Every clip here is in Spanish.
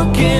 lo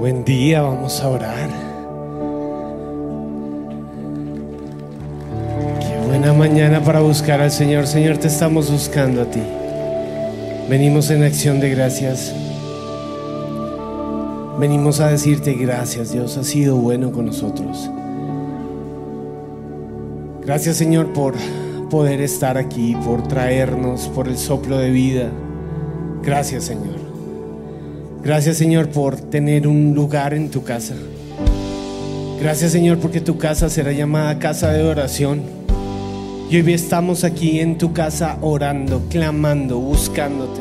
Buen día, vamos a orar. Qué buena mañana para buscar al Señor. Señor, te estamos buscando a ti. Venimos en acción de gracias. Venimos a decirte gracias, Dios ha sido bueno con nosotros. Gracias, Señor, por poder estar aquí, por traernos, por el soplo de vida. Gracias, Señor. Gracias, Señor, por tener un lugar en tu casa. Gracias, Señor, porque tu casa será llamada casa de oración. Y hoy estamos aquí en tu casa orando, clamando, buscándote.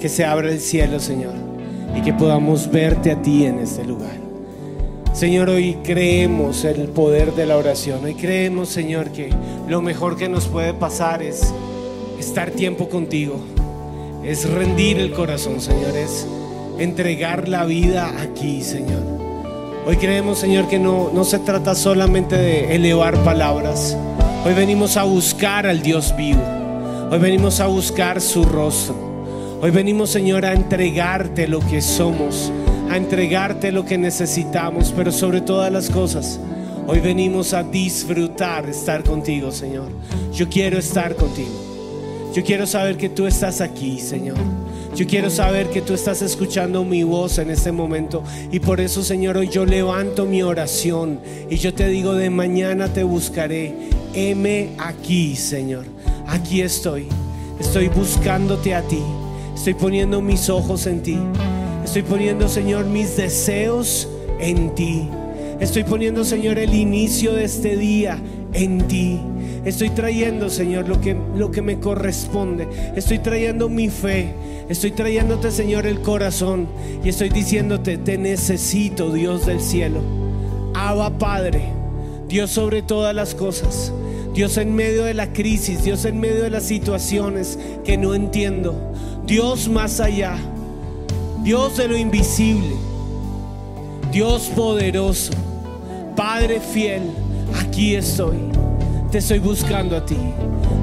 Que se abra el cielo, Señor, y que podamos verte a ti en este lugar. Señor, hoy creemos el poder de la oración. Hoy creemos, Señor, que lo mejor que nos puede pasar es estar tiempo contigo. Es rendir el corazón, Señor. Es entregar la vida aquí, Señor. Hoy creemos, Señor, que no, no se trata solamente de elevar palabras. Hoy venimos a buscar al Dios vivo. Hoy venimos a buscar su rostro. Hoy venimos, Señor, a entregarte lo que somos a entregarte lo que necesitamos, pero sobre todas las cosas, hoy venimos a disfrutar estar contigo, Señor. Yo quiero estar contigo. Yo quiero saber que tú estás aquí, Señor. Yo quiero saber que tú estás escuchando mi voz en este momento. Y por eso, Señor, hoy yo levanto mi oración y yo te digo, de mañana te buscaré. Heme aquí, Señor. Aquí estoy. Estoy buscándote a ti. Estoy poniendo mis ojos en ti. Estoy poniendo, Señor, mis deseos en ti. Estoy poniendo, Señor, el inicio de este día en ti. Estoy trayendo, Señor, lo que, lo que me corresponde. Estoy trayendo mi fe. Estoy trayéndote, Señor, el corazón. Y estoy diciéndote, te necesito, Dios del cielo. Abba Padre, Dios sobre todas las cosas. Dios en medio de la crisis, Dios en medio de las situaciones que no entiendo. Dios más allá. Dios de lo invisible, Dios poderoso, Padre fiel, aquí estoy. Te estoy buscando a ti.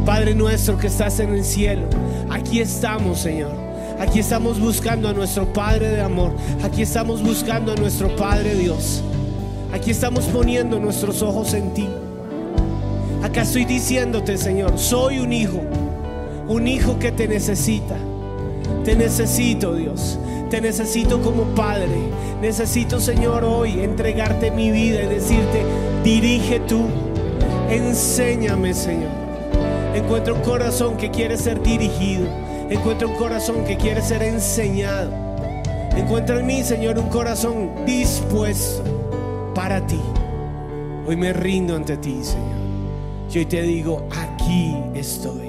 Padre nuestro que estás en el cielo, aquí estamos, Señor. Aquí estamos buscando a nuestro Padre de amor. Aquí estamos buscando a nuestro Padre Dios. Aquí estamos poniendo nuestros ojos en ti. Acá estoy diciéndote, Señor, soy un hijo. Un hijo que te necesita. Te necesito, Dios. Te necesito como Padre. Necesito, Señor, hoy entregarte mi vida y decirte, dirige tú. Enséñame, Señor. Encuentro un corazón que quiere ser dirigido. Encuentro un corazón que quiere ser enseñado. Encuentra en mí, Señor, un corazón dispuesto para ti. Hoy me rindo ante ti, Señor. Y hoy te digo, aquí estoy.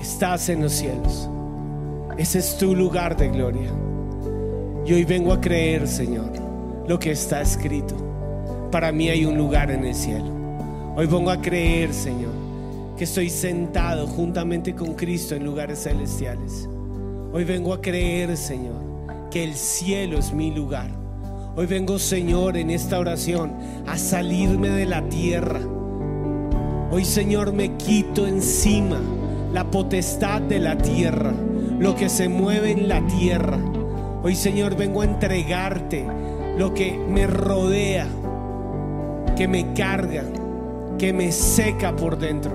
Estás en los cielos. Ese es tu lugar de gloria. Y hoy vengo a creer, Señor, lo que está escrito. Para mí hay un lugar en el cielo. Hoy vengo a creer, Señor, que estoy sentado juntamente con Cristo en lugares celestiales. Hoy vengo a creer, Señor, que el cielo es mi lugar. Hoy vengo, Señor, en esta oración a salirme de la tierra. Hoy, Señor, me quito encima la potestad de la tierra lo que se mueve en la tierra. Hoy Señor vengo a entregarte lo que me rodea, que me carga, que me seca por dentro.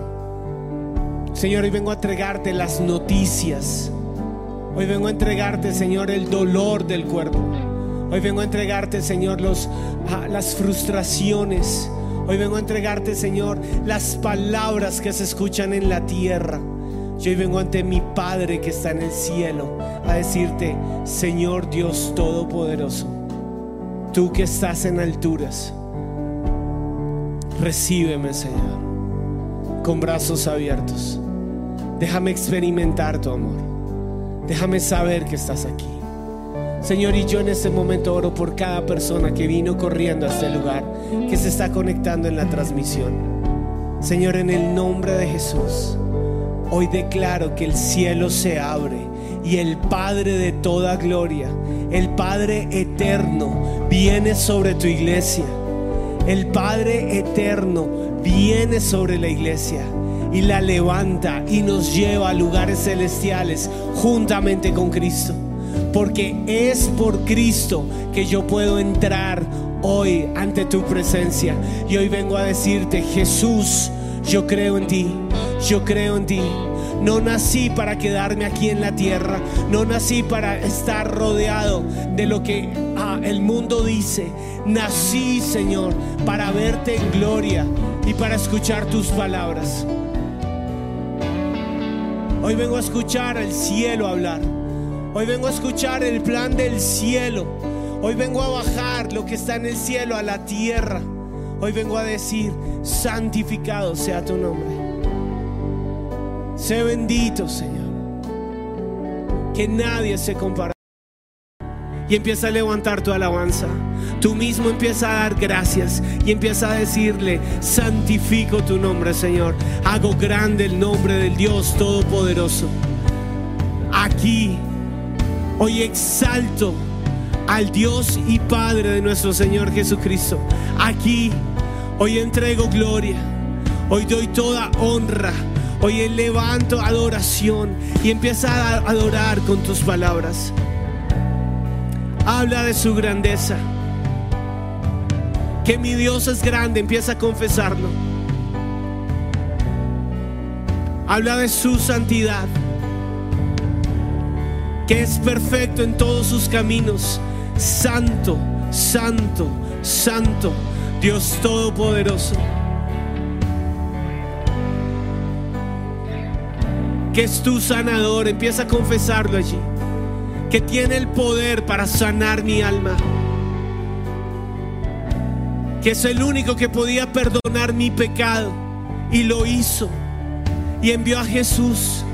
Señor, hoy vengo a entregarte las noticias. Hoy vengo a entregarte, Señor, el dolor del cuerpo. Hoy vengo a entregarte, Señor, los, ah, las frustraciones. Hoy vengo a entregarte, Señor, las palabras que se escuchan en la tierra. Yo hoy vengo ante mi Padre que está en el cielo a decirte, Señor Dios Todopoderoso, tú que estás en alturas, recíbeme, Señor, con brazos abiertos. Déjame experimentar tu amor. Déjame saber que estás aquí. Señor, y yo en este momento oro por cada persona que vino corriendo a este lugar, que se está conectando en la transmisión. Señor, en el nombre de Jesús. Hoy declaro que el cielo se abre y el Padre de toda gloria, el Padre eterno, viene sobre tu iglesia. El Padre eterno viene sobre la iglesia y la levanta y nos lleva a lugares celestiales juntamente con Cristo. porque es por Cristo que yo puedo entrar hoy ante tu presencia. Y hoy vengo a decirte, Jesús, yo creo en ti, yo creo en ti. No nací para quedarme aquí en la tierra, no nací para estar rodeado de lo que el mundo dice. Nací, Señor, para verte en gloria y para escuchar tus palabras. Hoy vengo a escuchar el cielo hablar. Hoy vengo a escuchar el plan del cielo. Hoy vengo a bajar lo que está en el cielo a la tierra. Hoy vengo a decir, santificado sea tu nombre. Sé bendito, Señor. Que nadie se compara. Y empieza a levantar tu alabanza. Tú mismo empieza a dar gracias y empieza a decirle, santifico tu nombre, Señor. Hago grande el nombre del Dios Todopoderoso. Aquí, hoy exalto al Dios y Padre de nuestro Señor Jesucristo. Aquí, hoy entrego gloria. Hoy doy toda honra. Hoy levanto adoración y empieza a adorar con tus palabras. Habla de su grandeza. Que mi Dios es grande, empieza a confesarlo. Habla de su santidad. Que es perfecto en todos sus caminos. Santo, santo, santo, Dios Todopoderoso. Que es tu sanador, empieza a confesarlo allí que tiene el poder para sanar mi alma. Que es el único que podía perdonar mi pecado. Y lo hizo. Y envió a Jesús.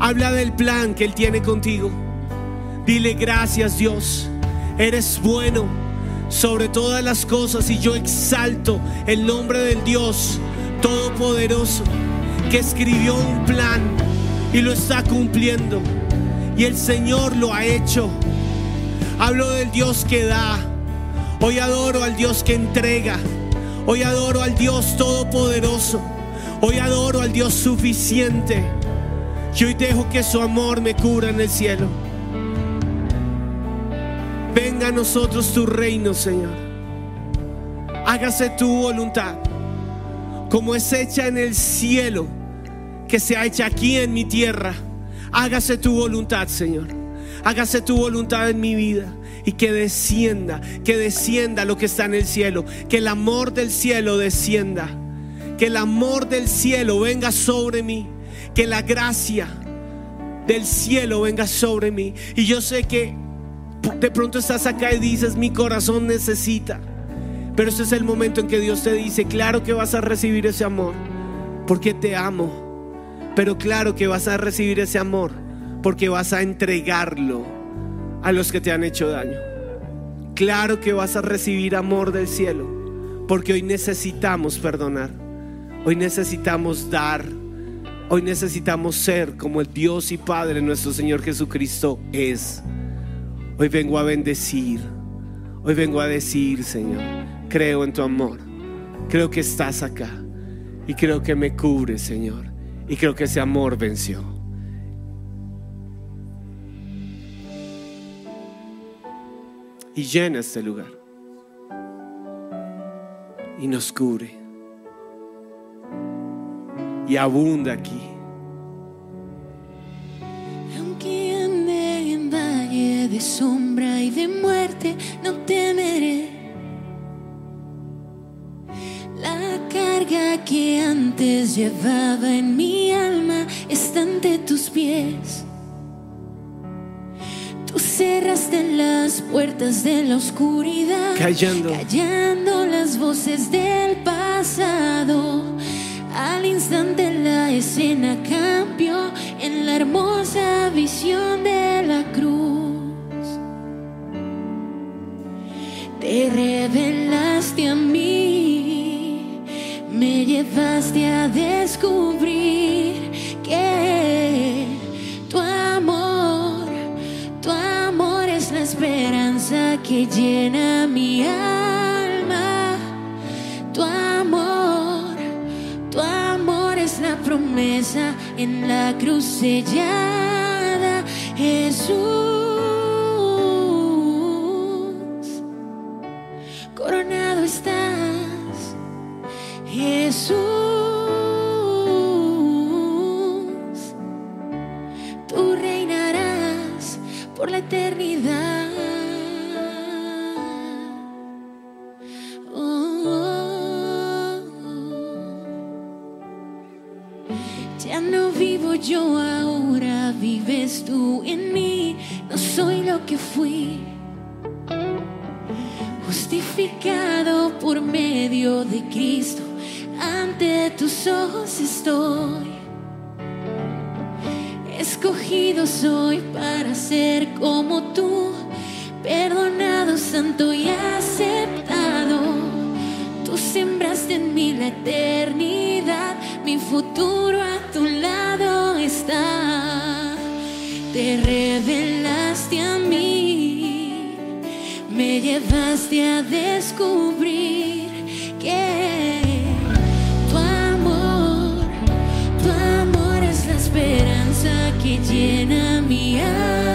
Habla del plan que Él tiene contigo. Dile gracias Dios. Eres bueno sobre todas las cosas y yo exalto el nombre del Dios Todopoderoso que escribió un plan y lo está cumpliendo. Y el Señor lo ha hecho. Hablo del Dios que da. Hoy adoro al Dios que entrega. Hoy adoro al Dios todopoderoso. Hoy adoro al Dios suficiente. Y hoy dejo que su amor me cubra en el cielo. Venga a nosotros tu reino, Señor. Hágase tu voluntad, como es hecha en el cielo que sea hecha aquí en mi tierra. Hágase tu voluntad, Señor. Hágase tu voluntad en mi vida y que descienda, que descienda lo que está en el cielo, que el amor del cielo descienda, que el amor del cielo venga sobre mí, que la gracia del cielo venga sobre mí. Y yo sé que de pronto estás acá y dices, mi corazón necesita. Pero ese es el momento en que Dios te dice, claro que vas a recibir ese amor, porque te amo pero claro que vas a recibir ese amor porque vas a entregarlo a los que te han hecho daño. Claro que vas a recibir amor del cielo porque hoy necesitamos perdonar. Hoy necesitamos dar. Hoy necesitamos ser como el Dios y Padre nuestro Señor Jesucristo es. Hoy vengo a bendecir. Hoy vengo a decir, Señor, creo en tu amor. Creo que estás acá. Y creo que me cubre, Señor. Y creo que ese amor venció. Y llena este lugar. Y nos cubre. Y abunda aquí. Aunque ande en valle de sombra y de muerte, no temeré. La carga que antes llevaba en mi alma está ante tus pies. Tú cerraste las puertas de la oscuridad, Callando. callando las voces del pasado. Al instante la escena cambió en la hermosa visión de la cruz. Te revelaste a mí, me llevaste a descubrir que tu amor, tu amor es la esperanza que llena mi alma. Tu amor, tu amor es la promesa en la cruz sellada Jesús, fui. Justificado por medio de Cristo, ante tus ojos estoy. Escogido soy para ser como tú, perdonado, santo y aceptado. Tú sembraste en mí la eternidad, mi futuro a tu lado está. Te a mí, me llevaste a descubrir que tu amor, tu amor es la esperanza que llena mi alma.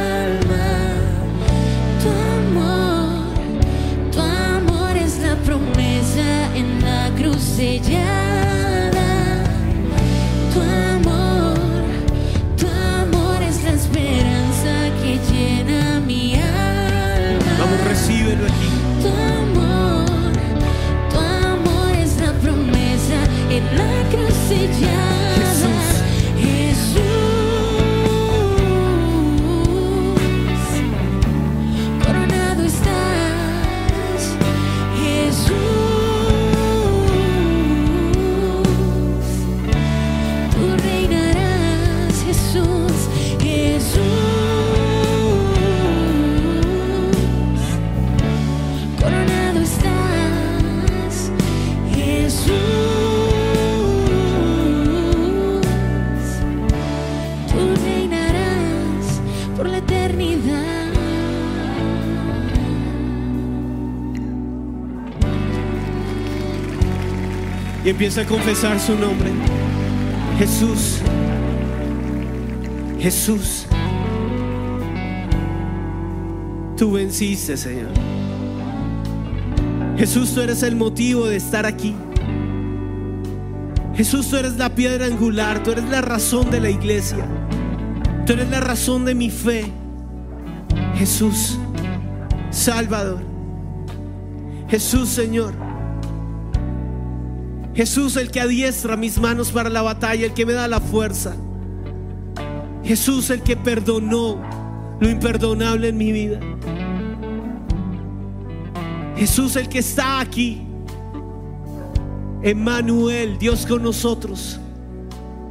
Empieza a confesar su nombre. Jesús. Jesús. Tú venciste, Señor. Jesús, tú eres el motivo de estar aquí. Jesús, tú eres la piedra angular, tú eres la razón de la iglesia. Tú eres la razón de mi fe. Jesús, Salvador. Jesús, Señor. Jesús, el que adiestra mis manos para la batalla, el que me da la fuerza. Jesús, el que perdonó lo imperdonable en mi vida. Jesús, el que está aquí. Emmanuel, Dios con nosotros.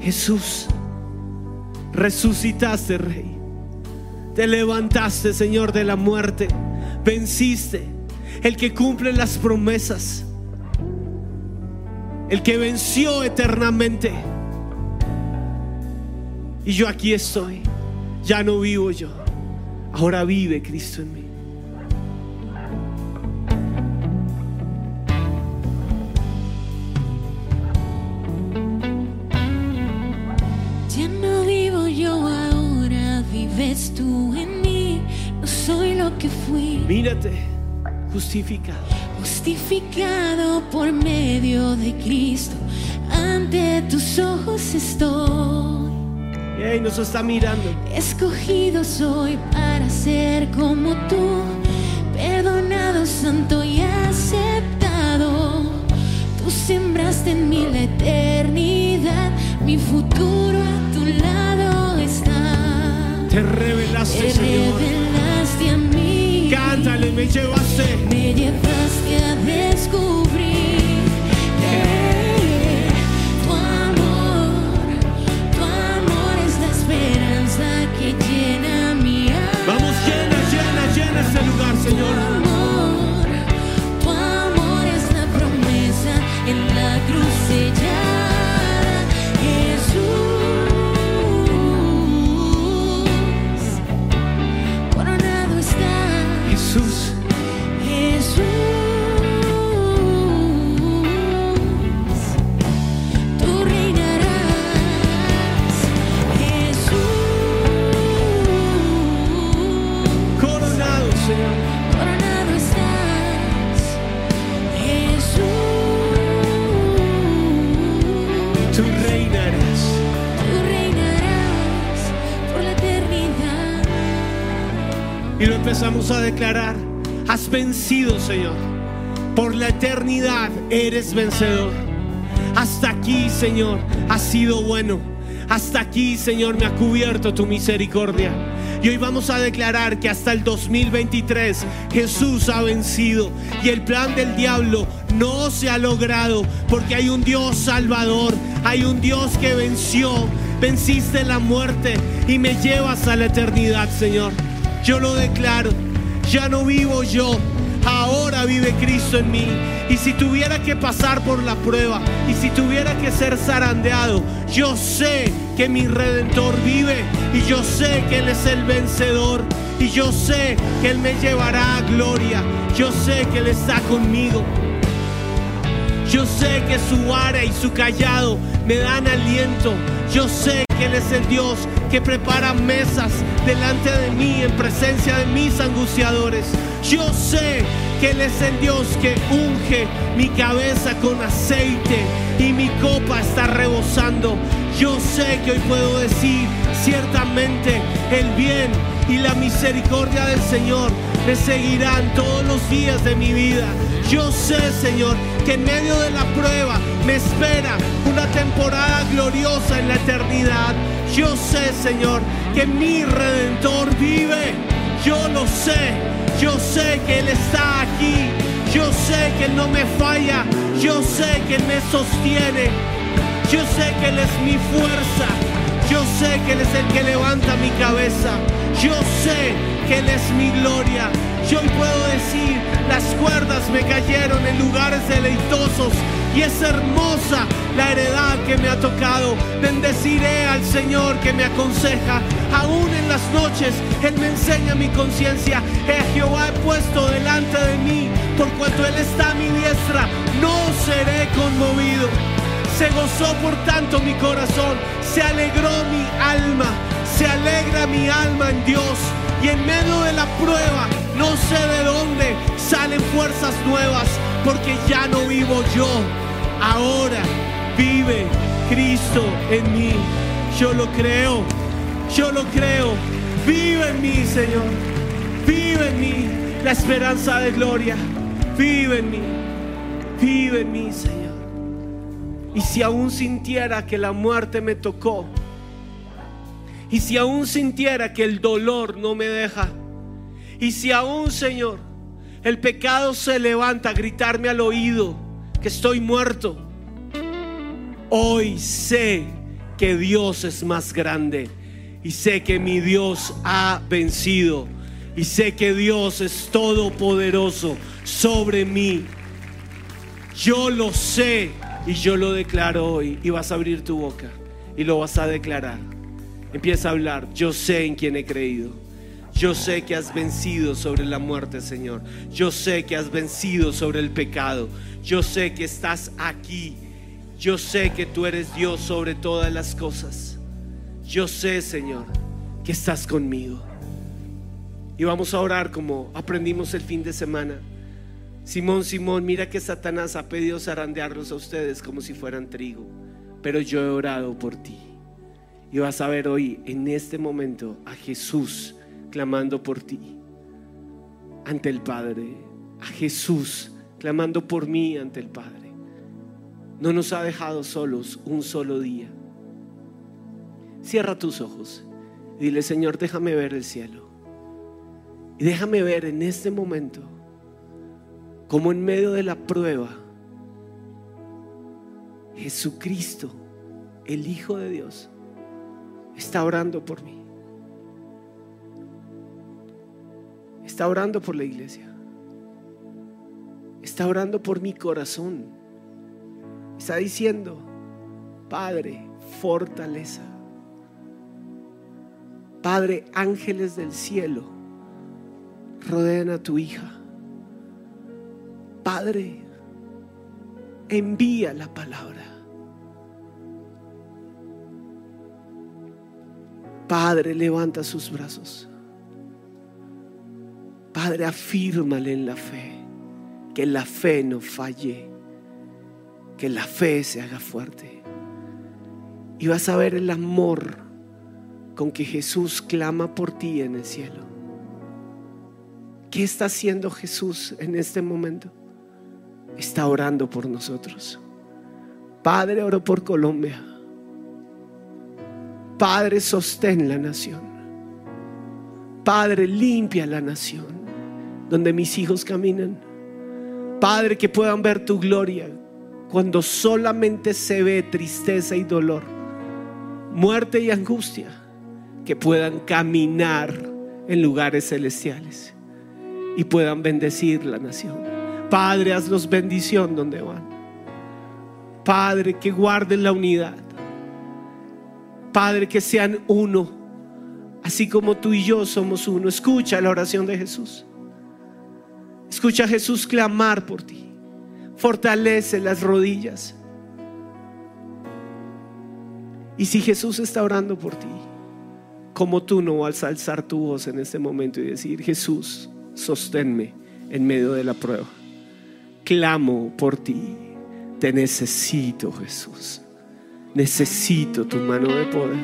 Jesús, resucitaste, Rey. Te levantaste, Señor, de la muerte. Venciste. El que cumple las promesas. El que venció eternamente. Y yo aquí estoy. Ya no vivo yo. Ahora vive Cristo en mí. Ya no vivo yo ahora, vives tú en mí. No soy lo que fui. Mírate, justificado. Justificado por medio de Cristo, ante tus ojos estoy. Y nos está mirando. Escogido soy para ser como tú, perdonado, santo y aceptado. Tú sembraste en mí la eternidad, mi futuro a tu lado está. Te revelaste, Te Señor. revelaste a mí. Cántale, me llevaste. Me llevaste a descubrir empezamos a declarar. Has vencido, Señor. Por la eternidad eres vencedor. Hasta aquí, Señor, has sido bueno. Hasta aquí, Señor, me ha cubierto tu misericordia. Y hoy vamos a declarar que hasta el 2023 Jesús ha vencido y el plan del diablo no se ha logrado porque hay un Dios salvador, hay un Dios que venció, venciste la muerte y me llevas a la eternidad, Señor. Yo lo declaro, ya no vivo yo, ahora vive Cristo en mí. Y si tuviera que pasar por la prueba y si tuviera que ser zarandeado, yo sé que mi redentor vive y yo sé que Él es el vencedor y yo sé que Él me llevará a gloria. Yo sé que Él está conmigo. Yo sé que su vara y su callado me dan aliento. Yo sé que Él es el Dios que prepara mesas delante de mí en presencia de mis angustiadores. Yo sé que Él es el Dios que unge mi cabeza con aceite y mi copa está rebosando. Yo sé que hoy puedo decir ciertamente el bien y la misericordia del Señor me seguirán todos los días de mi vida. Yo sé, Señor, que en medio de la prueba me espera una temporada gloriosa en la eternidad. Yo sé, Señor, que mi redentor vive. Yo lo sé. Yo sé que Él está aquí. Yo sé que Él no me falla. Yo sé que Él me sostiene. Yo sé que Él es mi fuerza. Yo sé que Él es el que levanta mi cabeza. Yo sé Él es mi gloria. Yo hoy puedo decir, las cuerdas me cayeron en lugares deleitosos y es hermosa la heredad que me ha tocado. Bendeciré al Señor que me aconseja. Aún en las noches Él me enseña mi conciencia. Eh, Jehová he puesto delante de mí. Por cuanto Él está a mi diestra, no seré conmovido. Se gozó por tanto mi corazón, se alegró mi alma, se alegra mi alma en Dios. Y en medio de la prueba, no sé de dónde salen fuerzas nuevas, porque ya no vivo yo. Ahora vive Cristo en mí. Yo lo creo, yo lo creo. Vive en mí, Señor. Vive en mí la esperanza de gloria. Vive en mí. Vive en mí, Señor. Y si aún sintiera que la muerte me tocó, y si aún sintiera que el dolor no me deja, y si aún, Señor, el pecado se levanta a gritarme al oído que estoy muerto, hoy sé que Dios es más grande y sé que mi Dios ha vencido y sé que Dios es todopoderoso sobre mí. Yo lo sé y yo lo declaro hoy y vas a abrir tu boca y lo vas a declarar. Empieza a hablar, yo sé en quién he creído. Yo sé que has vencido sobre la muerte, Señor. Yo sé que has vencido sobre el pecado. Yo sé que estás aquí. Yo sé que tú eres Dios sobre todas las cosas. Yo sé, Señor, que estás conmigo. Y vamos a orar como aprendimos el fin de semana. Simón, Simón, mira que Satanás ha pedido zarandearlos a ustedes como si fueran trigo, pero yo he orado por ti. Y vas a ver hoy, en este momento, a Jesús clamando por ti ante el Padre, a Jesús clamando por mí ante el Padre. No nos ha dejado solos un solo día. Cierra tus ojos y dile, Señor, déjame ver el cielo. Y déjame ver en este momento como en medio de la prueba, Jesucristo, el Hijo de Dios, está orando por mí. Está orando por la iglesia. Está orando por mi corazón. Está diciendo, Padre, fortaleza. Padre, ángeles del cielo, rodean a tu hija. Padre, envía la palabra. Padre, levanta sus brazos. Padre, afírmale en la fe. Que la fe no falle. Que la fe se haga fuerte. Y vas a ver el amor con que Jesús clama por ti en el cielo. ¿Qué está haciendo Jesús en este momento? Está orando por nosotros. Padre, oro por Colombia. Padre, sostén la nación. Padre, limpia la nación donde mis hijos caminan. Padre, que puedan ver tu gloria cuando solamente se ve tristeza y dolor, muerte y angustia, que puedan caminar en lugares celestiales y puedan bendecir la nación. Padre, hazlos bendición donde van. Padre, que guarden la unidad. Padre, que sean uno, así como tú y yo somos uno. Escucha la oración de Jesús. Escucha a Jesús clamar por ti. Fortalece las rodillas. Y si Jesús está orando por ti, como tú no vas a alzar tu voz en este momento y decir, Jesús, sosténme en medio de la prueba. Clamo por ti. Te necesito, Jesús. Necesito tu mano de poder.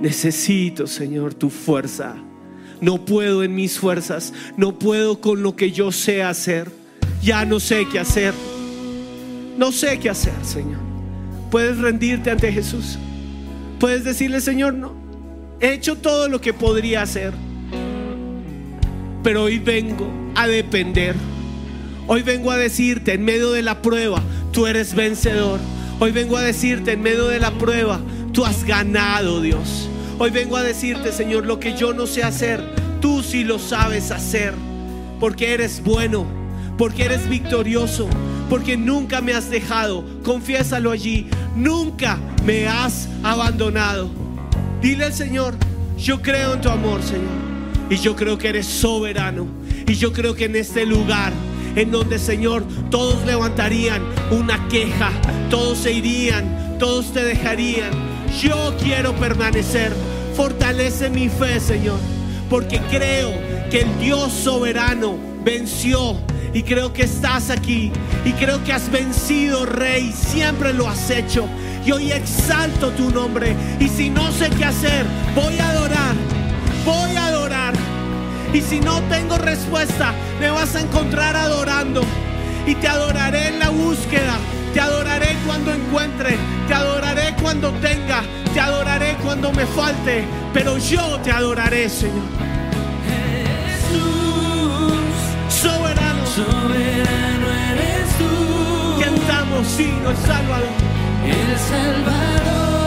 Necesito, Señor, tu fuerza. No puedo en mis fuerzas. No puedo con lo que yo sé hacer. Ya no sé qué hacer. No sé qué hacer, Señor. Puedes rendirte ante Jesús. Puedes decirle, Señor, no. He hecho todo lo que podría hacer. Pero hoy vengo a depender. Hoy vengo a decirte en medio de la prueba, tú eres vencedor. Hoy vengo a decirte en medio de la prueba, tú has ganado, Dios. Hoy vengo a decirte, Señor, lo que yo no sé hacer, tú sí lo sabes hacer. Porque eres bueno, porque eres victorioso, porque nunca me has dejado. Confiésalo allí, nunca me has abandonado. Dile al Señor, yo creo en tu amor, Señor. Y yo creo que eres soberano. Y yo creo que en este lugar en donde, Señor, todos levantarían una queja, todos se irían, todos te dejarían. Yo quiero permanecer. Fortalece mi fe, Señor, porque creo que el Dios soberano venció y creo que estás aquí y creo que has vencido, Rey, siempre lo has hecho. Y hoy exalto tu nombre y si no sé qué hacer, voy a adorar, voy a adorar. Y si no tengo respuesta, me vas a encontrar adorando. Y te adoraré en la búsqueda. Te adoraré cuando encuentre. Te adoraré cuando tenga. Te adoraré cuando me falte. Pero yo te adoraré, Señor. Jesús, Soberano. soberano eres tú, Cantamos, sí, el Salvador. el Salvador,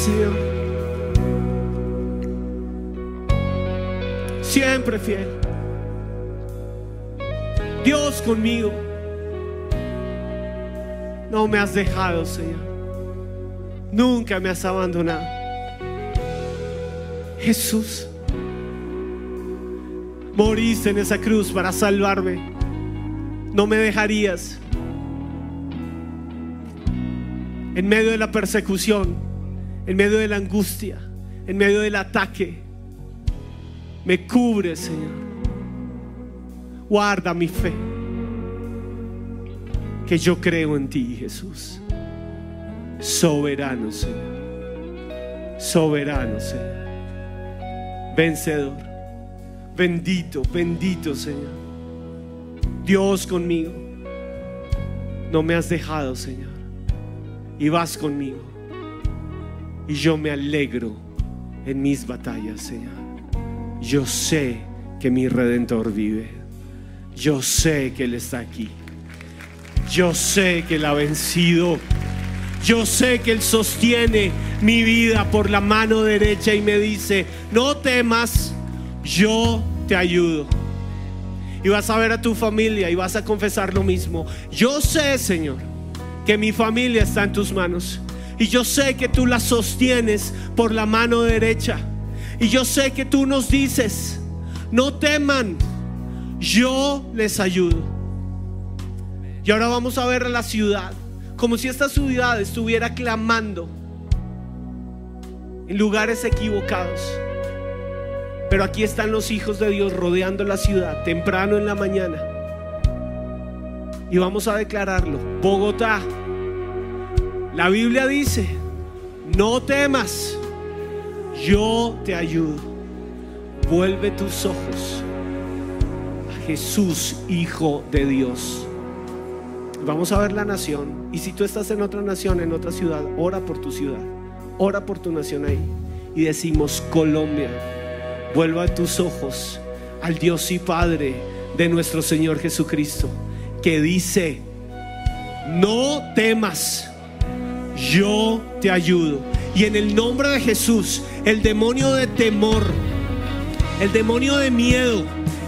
Señor. Siempre fiel. Dios conmigo. No me has dejado, Señor. Nunca me has abandonado. Jesús, moriste en esa cruz para salvarme. No me dejarías. en medio de la persecución, en medio de la angustia, en medio del ataque. Me cubre, Señor. Guarda mi fe. Que yo creo en ti, Jesús. Soberano, Señor. Soberano, Señor. Vencedor. Bendito, bendito, Señor. Dios conmigo. No me has dejado, Señor y vas conmigo. Y yo me alegro en mis batallas, Señor. Yo sé que mi redentor vive. Yo sé que Él está aquí. Yo sé que Él ha vencido. Yo sé que Él sostiene mi vida por la mano derecha y me dice, no temas, yo te ayudo. Y vas a ver a tu familia y vas a confesar lo mismo. Yo sé, Señor, que mi familia está en tus manos. Y yo sé que tú la sostienes por la mano derecha. Y yo sé que tú nos dices, no teman, yo les ayudo. Y ahora vamos a ver a la ciudad, como si esta ciudad estuviera clamando en lugares equivocados. Pero aquí están los hijos de Dios rodeando la ciudad temprano en la mañana. Y vamos a declararlo. Bogotá. La Biblia dice, no temas, yo te ayudo. Vuelve tus ojos a Jesús, Hijo de Dios. Vamos a ver la nación. Y si tú estás en otra nación, en otra ciudad, ora por tu ciudad. Ora por tu nación ahí. Y decimos, Colombia, vuelva tus ojos al Dios y Padre de nuestro Señor Jesucristo, que dice, no temas, yo te ayudo. Y en el nombre de Jesús, el demonio de temor, el demonio de miedo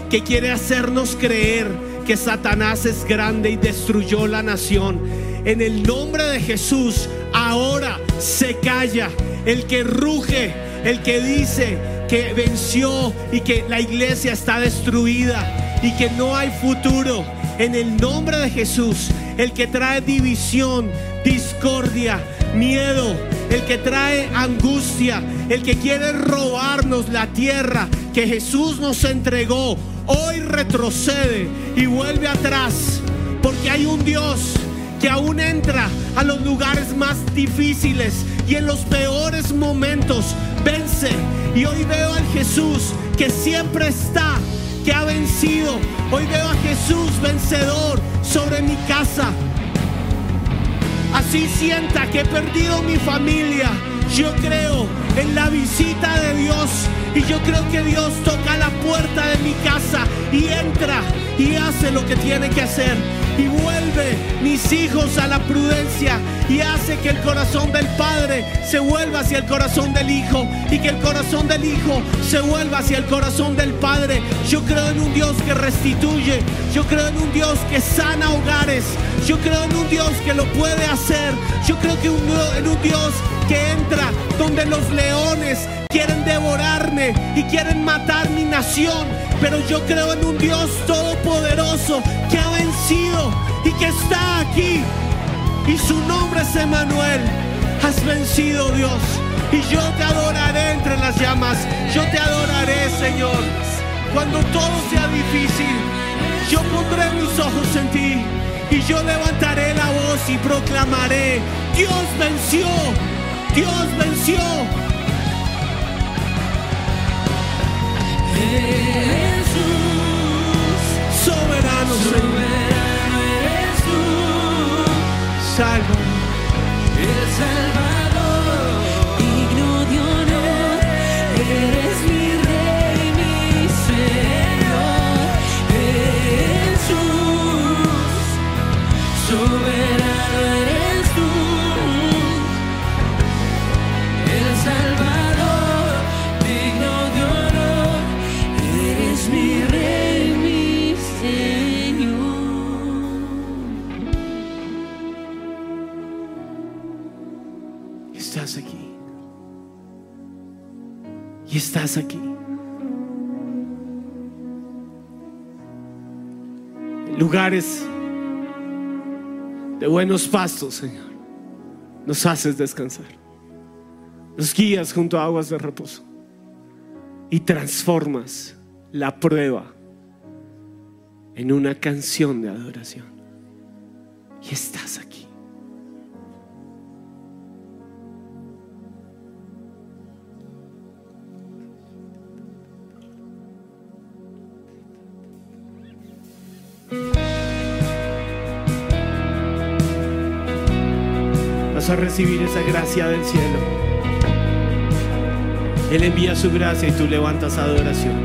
que quiere hacernos creer que Satanás es grande y destruyó la nación. En el nombre de Jesús, ahora se calla el que ruge, el que dice que venció y que la iglesia está destruida. y que no hay futuro. En el nombre de Jesús, el que trae división, discordia, miedo, el que trae angustia, el que quiere robarnos la tierra que Jesús nos entregó, hoy retrocede y vuelve atrás, porque hay un Dios que aún entra a los lugares más difíciles y en los peores momentos vence. Y hoy veo al Jesús que siempre está, que ha vencido. Hoy veo a Jesús vencedor sobre mi casa. Así sienta que he perdido mi familia. Yo creo en la visita de Dios y yo creo que Dios toca la puerta de mi casa y entra y hace lo que tiene que hacer y vuelve mis hijos a la prudencia y hace que el corazón del Padre se vuelva hacia el corazón del Hijo y que el corazón del Hijo se vuelva hacia el corazón del Padre. Yo creo en un Dios que restituye, yo creo en un Dios que sana hogares, yo creo en un Dios que lo puede hacer, yo creo que un- en un Dios entra donde los leones quieren devorarme y quieren matar mi nación, pero yo creo en un Dios todopoderoso que ha vencido y que está aquí. Y su nombre es Emanuel. Has vencido, Dios. Y yo te adoraré entre las llamas. Yo te adoraré, Señor. Cuando todo sea difícil, yo pondré mis ojos en ti. Y yo levantaré la voz y proclamaré, Dios venció. Dios venció. Soberano, Señor. Salvo. El aquí. Lugares de buenos pastos, Señor. Nos haces descansar. Nos guías junto a aguas de reposo. Y transformas la prueba en una canción de adoración. Y estás aquí. Recibir esa gracia del cielo. Él envía su gracia y tú levantas adoración.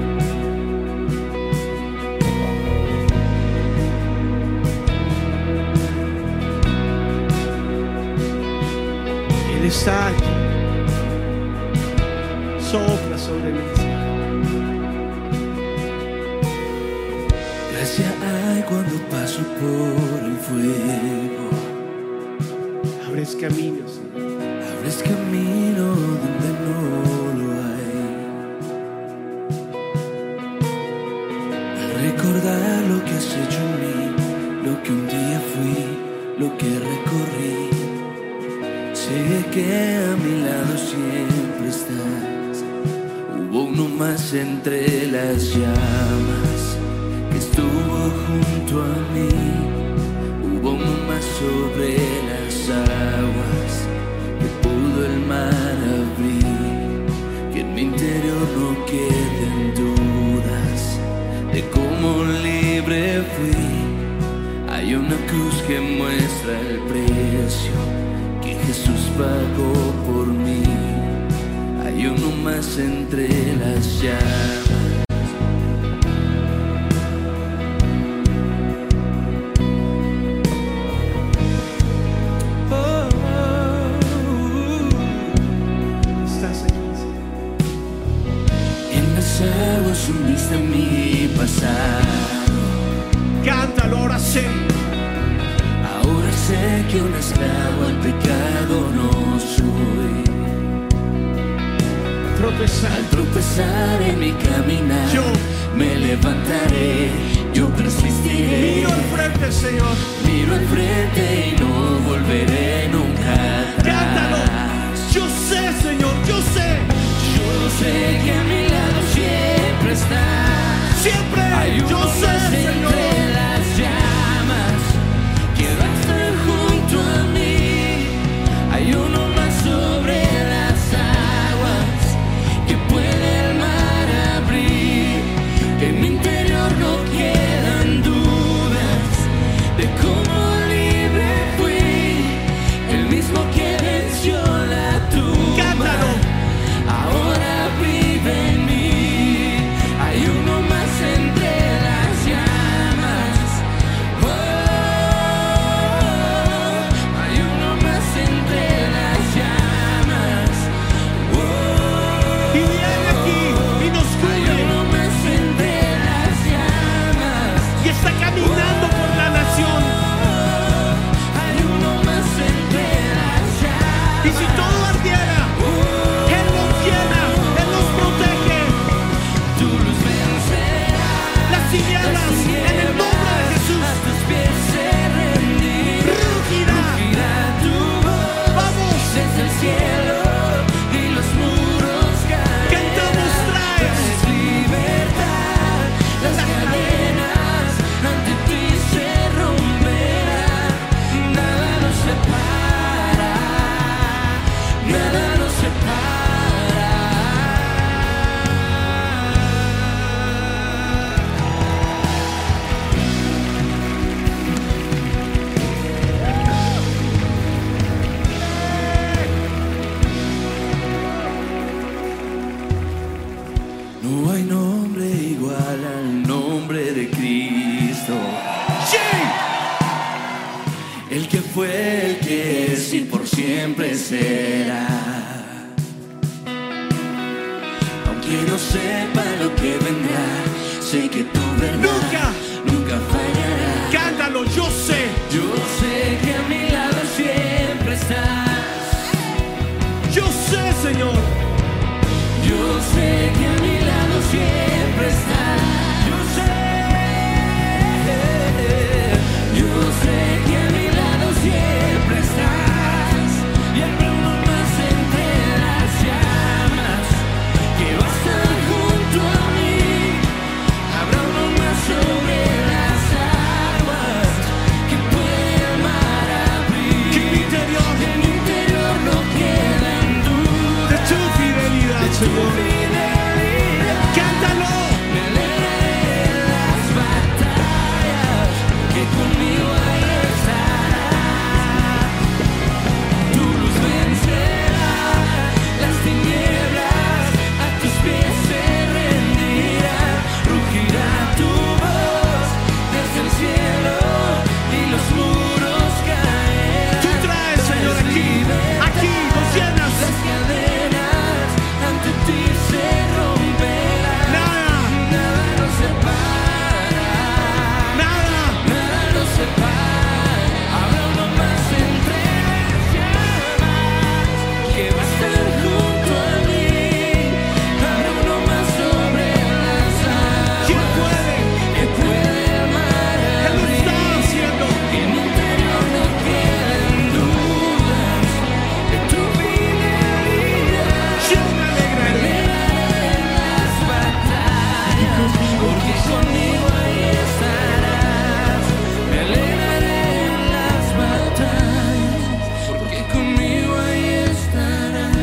Él está aquí. Sopla sobre mí. Gracia hay cuando paso por el fuego. Abres camino donde no lo hay. Al recordar lo que has hecho en mí, lo que un día fui, lo que recorrí. Sé que a mi lado siempre estás. Hubo uno más entre las llamas que estuvo junto a mí. Más sobre las aguas que pudo el mar abrir. Que en mi interior no queden dudas de cómo libre fui. Hay una cruz que muestra el precio que Jesús pagó por mí. Hay uno más entre las llamas. de mi pasado. Cántalo ahora sé. Ahora sé que un esclavo al pecado no soy. Tropezar. Al tropezar en mi caminar, yo me levantaré, yo persistiré. Miro al frente, Señor. Miro al frente y no volveré nunca. Atrás. Cántalo. Yo sé, Señor, yo sé. Yo sé que a mí siempre yo sé, Señor.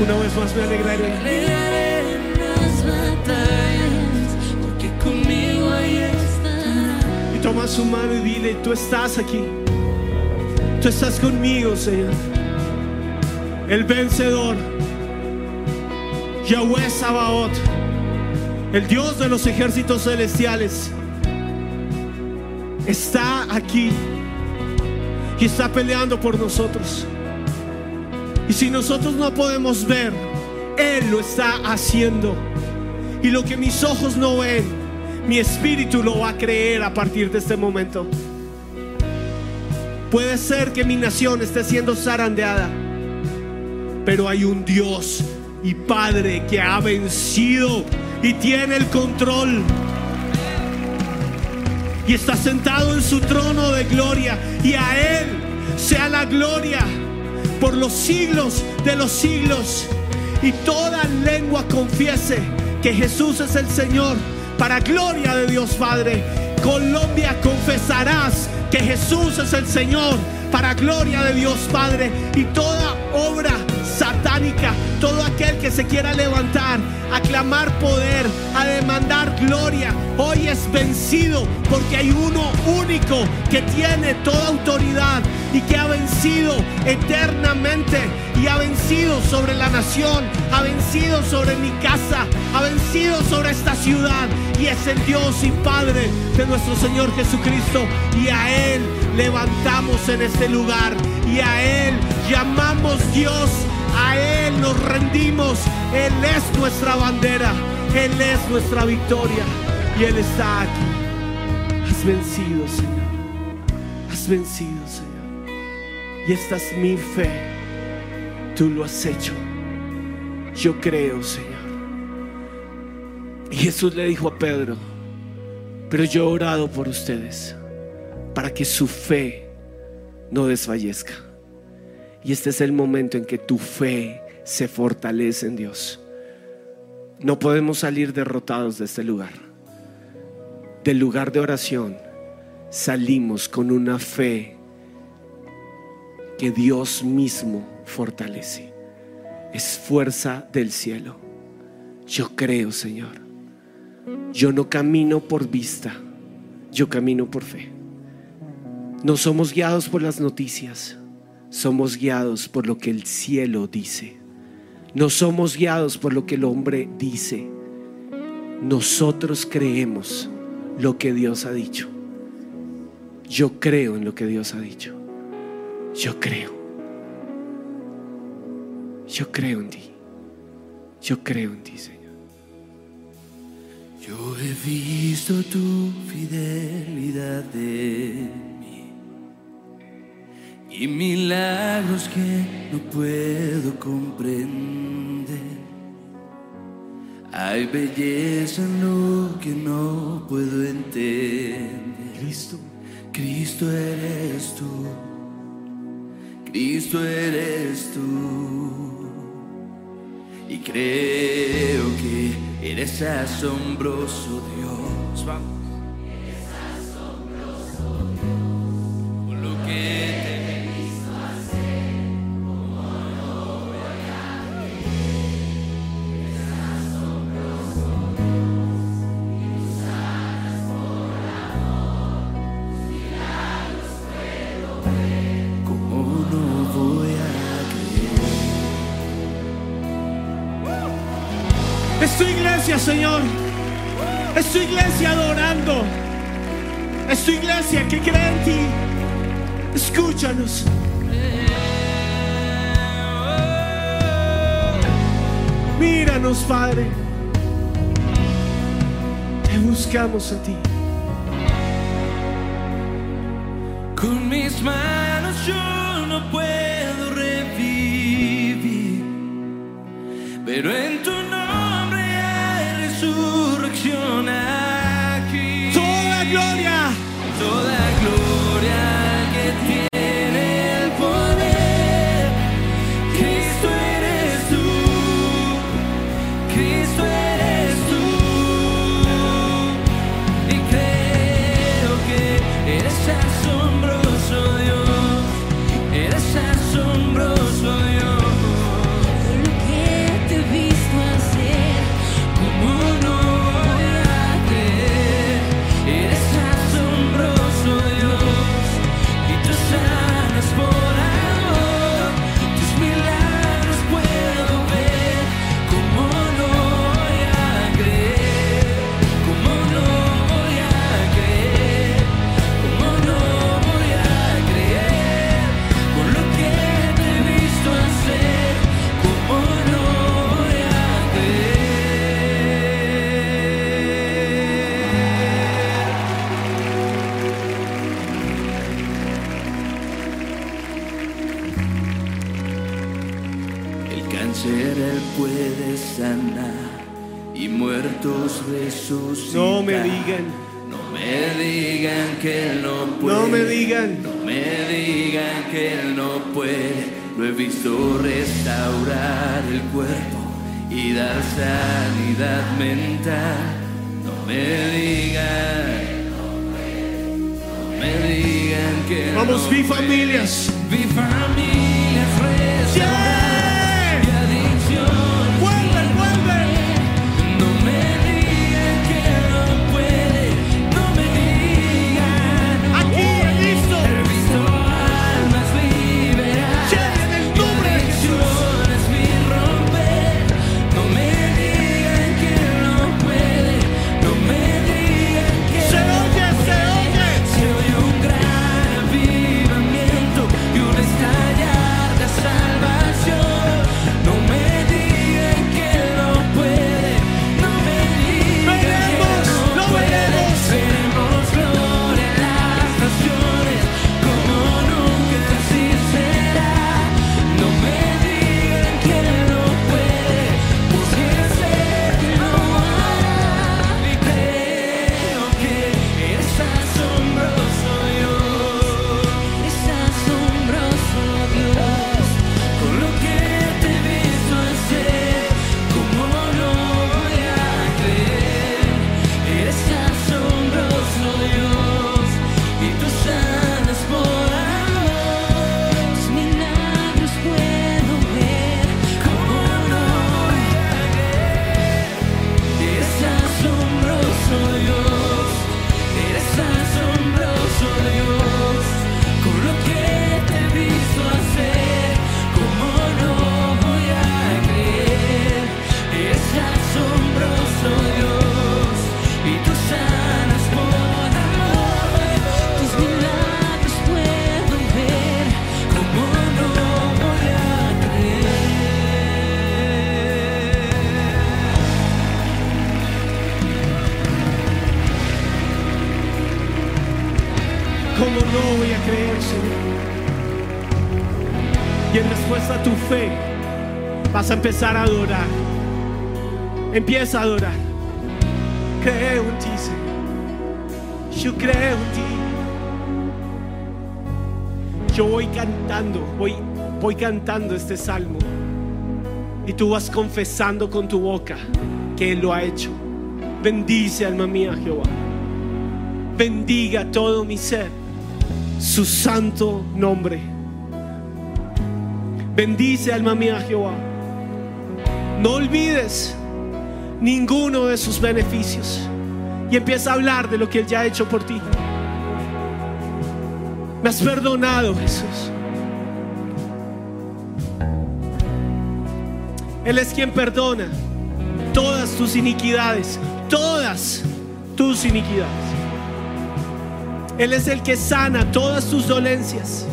Una vez más me alegraré. Y toma su mano y dile, tú estás aquí. Tú estás conmigo, Señor. El vencedor. Yahweh Sabaoth. El Dios de los ejércitos celestiales. Está aquí y está peleando por nosotros. Y si nosotros no podemos ver, Él lo está haciendo. Y lo que mis ojos no ven, mi espíritu lo va a creer a partir de este momento. Puede ser que mi nación esté siendo zarandeada, pero hay un Dios y Padre que ha vencido y tiene el control. Y está sentado en su trono de gloria y a Él sea la gloria por los siglos de los siglos y toda lengua confiese que Jesús es el Señor para gloria de Dios Padre. Colombia confesarás que Jesús es el Señor para gloria de Dios Padre y toda obra satánica, todo aquel que se quiera levantar a clamar poder, a demandar gloria, hoy es vencido porque hay uno único que tiene toda autoridad y que ha vencido eternamente y ha vencido sobre la nación, ha vencido sobre mi casa, ha vencido sobre esta ciudad y es el Dios y Padre de nuestro Señor Jesucristo. Y a Él levantamos en este lugar y a Él llamamos Dios, a Él nos rendimos, Él es nuestra bandera, Él es nuestra victoria y Él está aquí. Has vencido, Señor, has vencido, Señor. Y esta es mi fe, tú lo has hecho. Yo creo, Señor. Y Jesús le dijo a Pedro, pero yo he orado por ustedes para que su fe no desfallezca. Y este es el momento en que tu fe se fortalece en Dios. No podemos salir derrotados de este lugar. Del lugar de oración salimos con una fe que Dios mismo fortalece. Es fuerza del cielo. Yo creo, Señor. Yo no camino por vista, yo camino por fe. No somos guiados por las noticias, somos guiados por lo que el cielo dice. No somos guiados por lo que el hombre dice. Nosotros creemos lo que Dios ha dicho. Yo creo en lo que Dios ha dicho. Yo creo. Yo creo en ti. Yo creo en ti, Señor. Yo he visto tu fidelidad y milagros que no puedo comprender. Hay belleza en lo que no puedo entender. Cristo. Cristo eres tú, Cristo eres tú. Y creo que eres asombroso Dios. Vamos. Buscamos a ti. Con mis manos yo empezar a adorar. Empieza a adorar. Creo en ti, Señor. Yo creo en ti. Yo voy cantando, voy, voy cantando este salmo. Y tú vas confesando con tu boca que Él lo ha hecho. Bendice, alma mía, Jehová bendiga todo mi ser su santo nombre. Bendice alma mía Jehová. No olvides ninguno de sus beneficios y empieza a hablar de lo que Él ya ha hecho por ti. Me has perdonado, Jesús. Él es quien perdona todas tus iniquidades, todas tus iniquidades. Él es el que sana todas tus dolencias.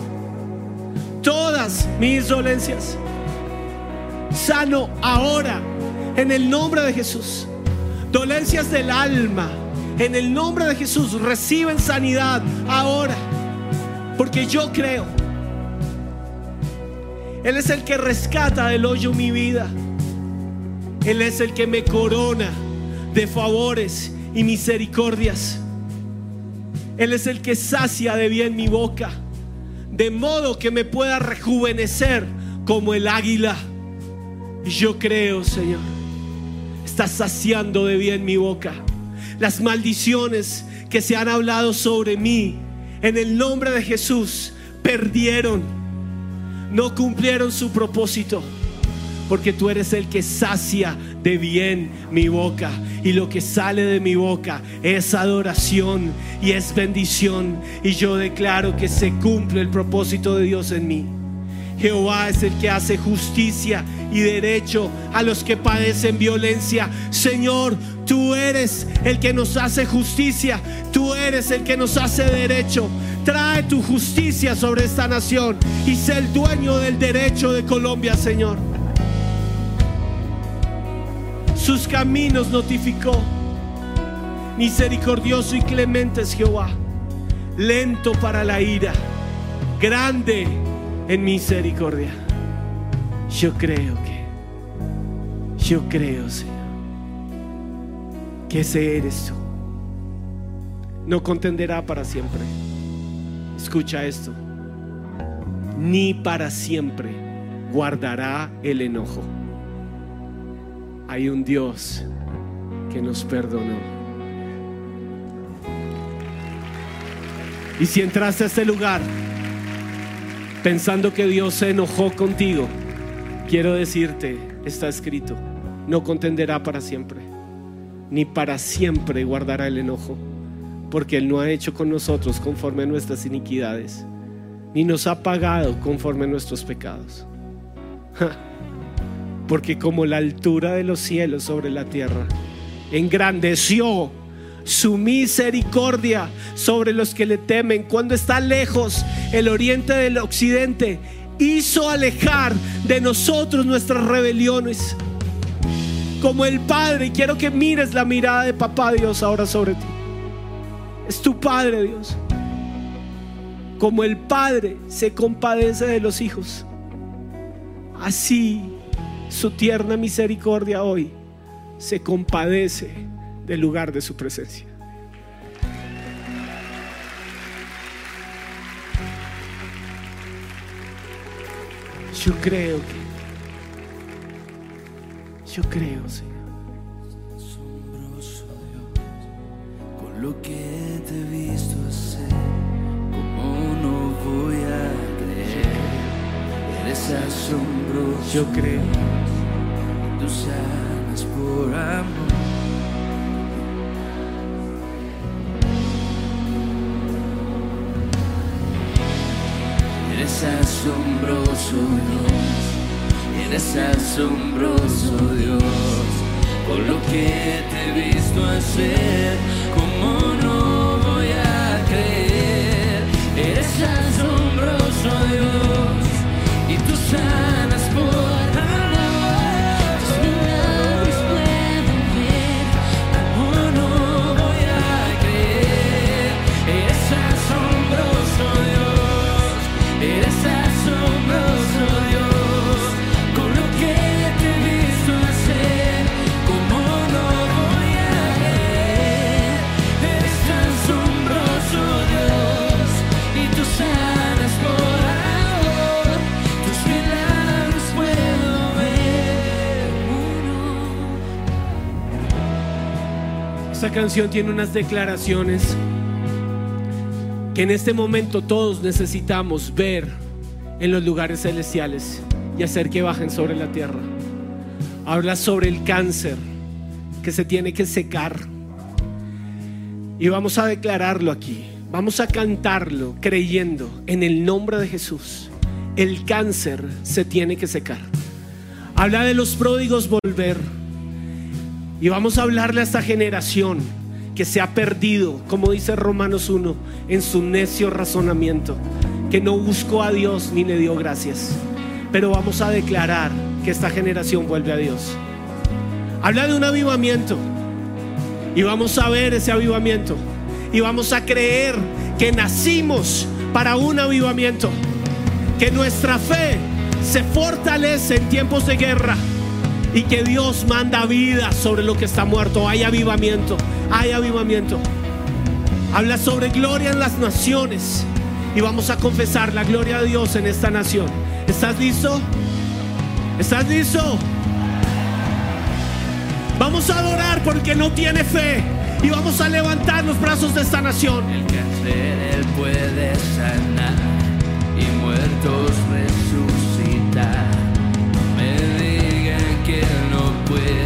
Todas mis dolencias. Sano ahora en el nombre de Jesús. Dolencias del alma. En el nombre de Jesús reciben sanidad ahora. Porque yo creo. Él es el que rescata del hoyo mi vida. Él es el que me corona de favores y misericordias. Él es el que sacia de bien mi boca, de modo que me pueda rejuvenecer como el águila. Yo creo, Señor, estás saciando de bien mi boca. Las maldiciones que se han hablado sobre mí, en el nombre de Jesús, perdieron, no cumplieron su propósito porque tú eres el que sacia de bien mi boca. Y lo que sale de mi boca es adoración y es bendición. Y yo declaro que se cumple el propósito de Dios en mí. Jehová es el que hace justicia y derecho a los que padecen violencia. Señor, tú eres el que nos hace justicia. Tú eres el que nos hace derecho. Trae tu justicia sobre esta nación y sé el dueño del derecho de Colombia, Señor sus caminos notificó. Misericordioso y clemente es Jehová, lento para la ira, grande en misericordia. Yo creo que, yo creo, Señor, que ese eres tú. no contenderá para siempre. Escucha esto. Ni para siempre guardará el enojo. Hay un Dios que nos perdonó. Y si entraste a este lugar pensando que Dios se enojó contigo, quiero decirte, está escrito, no contenderá para siempre, ni para siempre guardará el enojo, porque Él no ha hecho con nosotros conforme a nuestras iniquidades, ni nos ha pagado conforme a nuestros pecados. Porque como la altura de los cielos sobre la tierra, engrandeció su misericordia sobre los que le temen. Cuando está lejos el oriente del occidente, hizo alejar de nosotros nuestras rebeliones. Como el Padre, quiero que mires la mirada de Papá Dios ahora sobre ti. Es tu Padre Dios. Como el Padre se compadece de los hijos, así su tierna misericordia hoy se compadece del lugar de su presencia. Yo creo que, yo creo, Señor. Asombroso Dios, con lo que te he visto hacer, ¿cómo no voy a creer? Eres asombroso, Yo creo. tú sanas por amor. Eres asombroso Dios, eres asombroso Dios, por lo que te he visto hacer, ¿cómo no voy a creer? Eres asombroso Dios, y tú sanas por Esta canción tiene unas declaraciones que en este momento todos necesitamos ver en los lugares celestiales y hacer que bajen sobre la tierra. Habla sobre el cáncer que se tiene que secar. Y vamos a declararlo aquí. Vamos a cantarlo creyendo en el nombre de Jesús. El cáncer se tiene que secar. Habla de los pródigos volver. Y vamos a hablarle a esta generación que se ha perdido, como dice Romanos 1, en su necio razonamiento, que no buscó a Dios ni le dio gracias. Pero vamos a declarar que esta generación vuelve a Dios. Habla de un avivamiento. Y vamos a ver ese avivamiento. Y vamos a creer que nacimos para un avivamiento. Que nuestra fe se fortalece en tiempos de guerra. Y que Dios manda vida sobre lo que está muerto. Hay avivamiento. Hay avivamiento. Habla sobre gloria en las naciones. Y vamos a confesar la gloria de Dios en esta nación. ¿Estás listo? ¿Estás listo? Vamos a adorar porque no tiene fe. Y vamos a levantar los brazos de esta nación. El cáncer él puede sanar y muertos resucitar. Él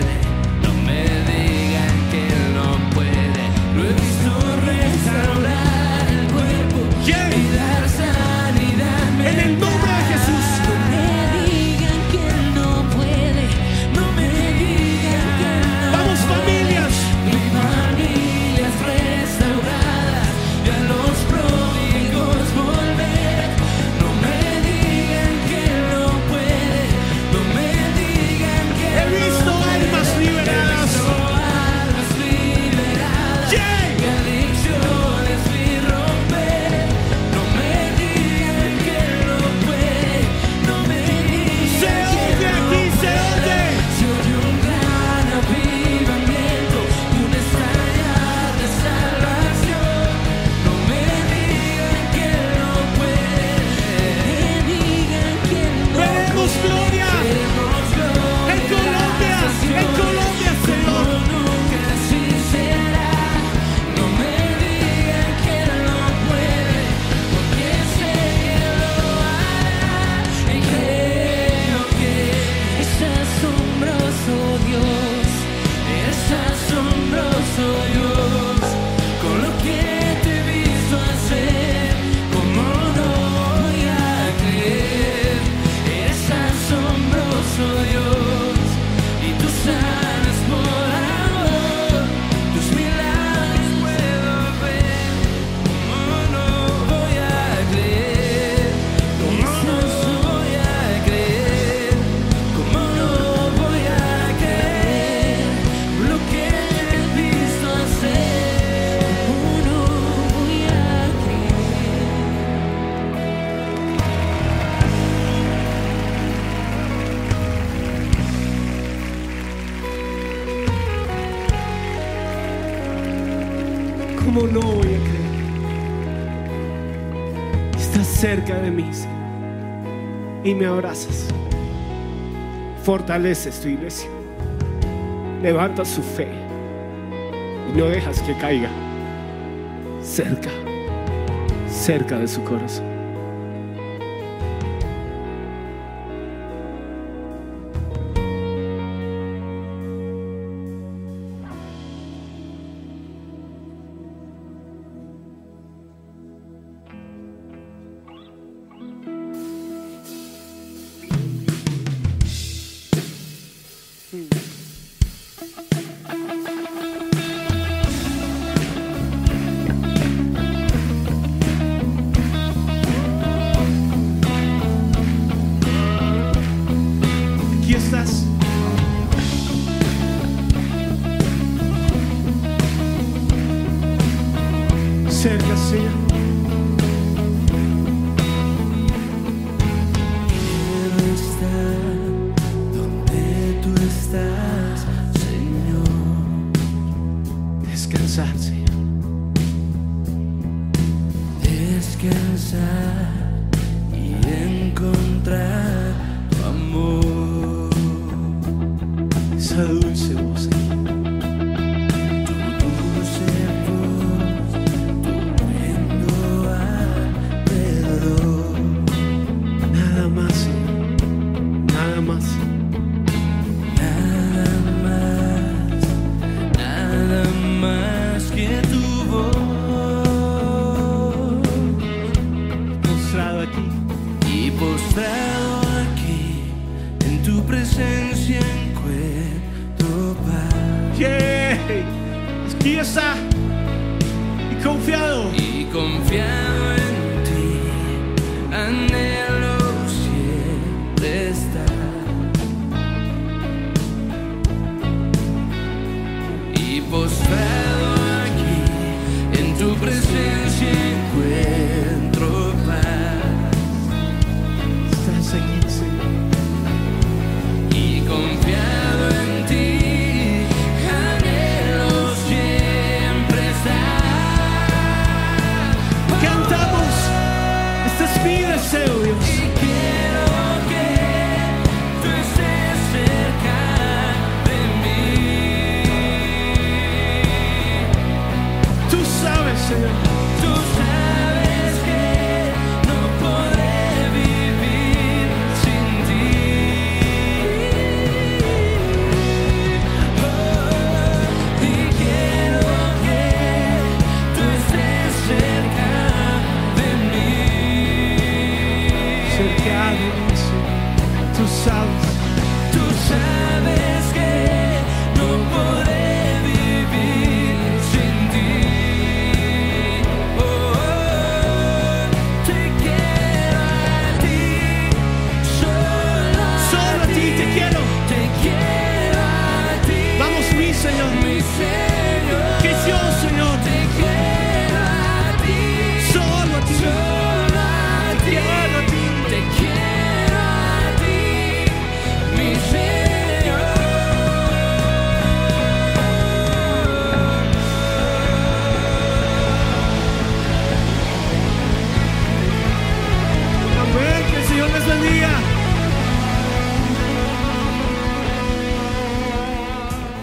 y me abrazas. Fortaleces tu iglesia. Levantas su fe y no dejas que caiga cerca, cerca de su corazón.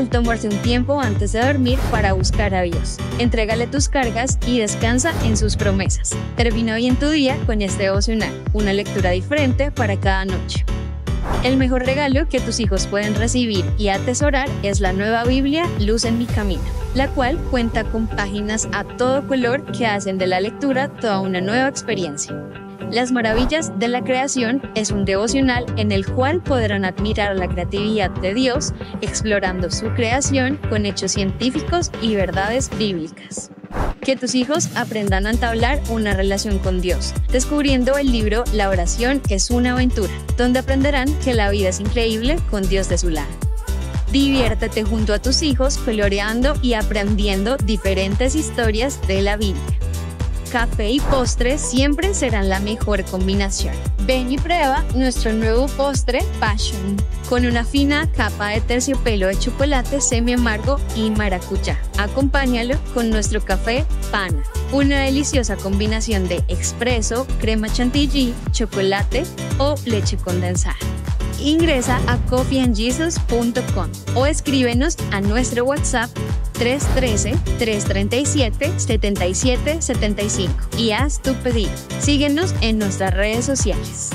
¿Qué tal tomarse un tiempo antes de dormir para buscar a Dios? Entrégale tus cargas y descansa en sus promesas. Termina bien tu día con este devocional, una lectura diferente para cada noche. El mejor regalo que tus hijos pueden recibir y atesorar es la nueva Biblia Luz en mi camino, la cual cuenta con páginas a todo color que hacen de la lectura toda una nueva experiencia. Las Maravillas de la Creación es un devocional en el cual podrán admirar la creatividad de Dios explorando su creación con hechos científicos y verdades bíblicas. Que tus hijos aprendan a entablar una relación con Dios, descubriendo el libro La oración es una aventura, donde aprenderán que la vida es increíble con Dios de su lado. Diviértete junto a tus hijos coloreando y aprendiendo diferentes historias de la Biblia café y postre siempre serán la mejor combinación. Ven y prueba nuestro nuevo postre Passion, con una fina capa de terciopelo de chocolate semi amargo y maracuyá. Acompáñalo con nuestro café Pana, una deliciosa combinación de expreso, crema chantilly, chocolate o leche condensada ingresa a coffeeandjesus.com o escríbenos a nuestro WhatsApp 313-337-7775 y haz tu pedido. Síguenos en nuestras redes sociales.